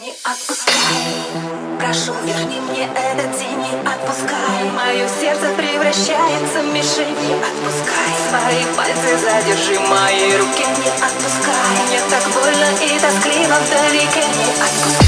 Не отпускай, прошу, верни мне этот день, не отпускай Мое сердце превращается в мишень, не отпускай Свои пальцы задержи мои руки, не отпускай Мне так больно и тоскливо вдалеке, не отпускай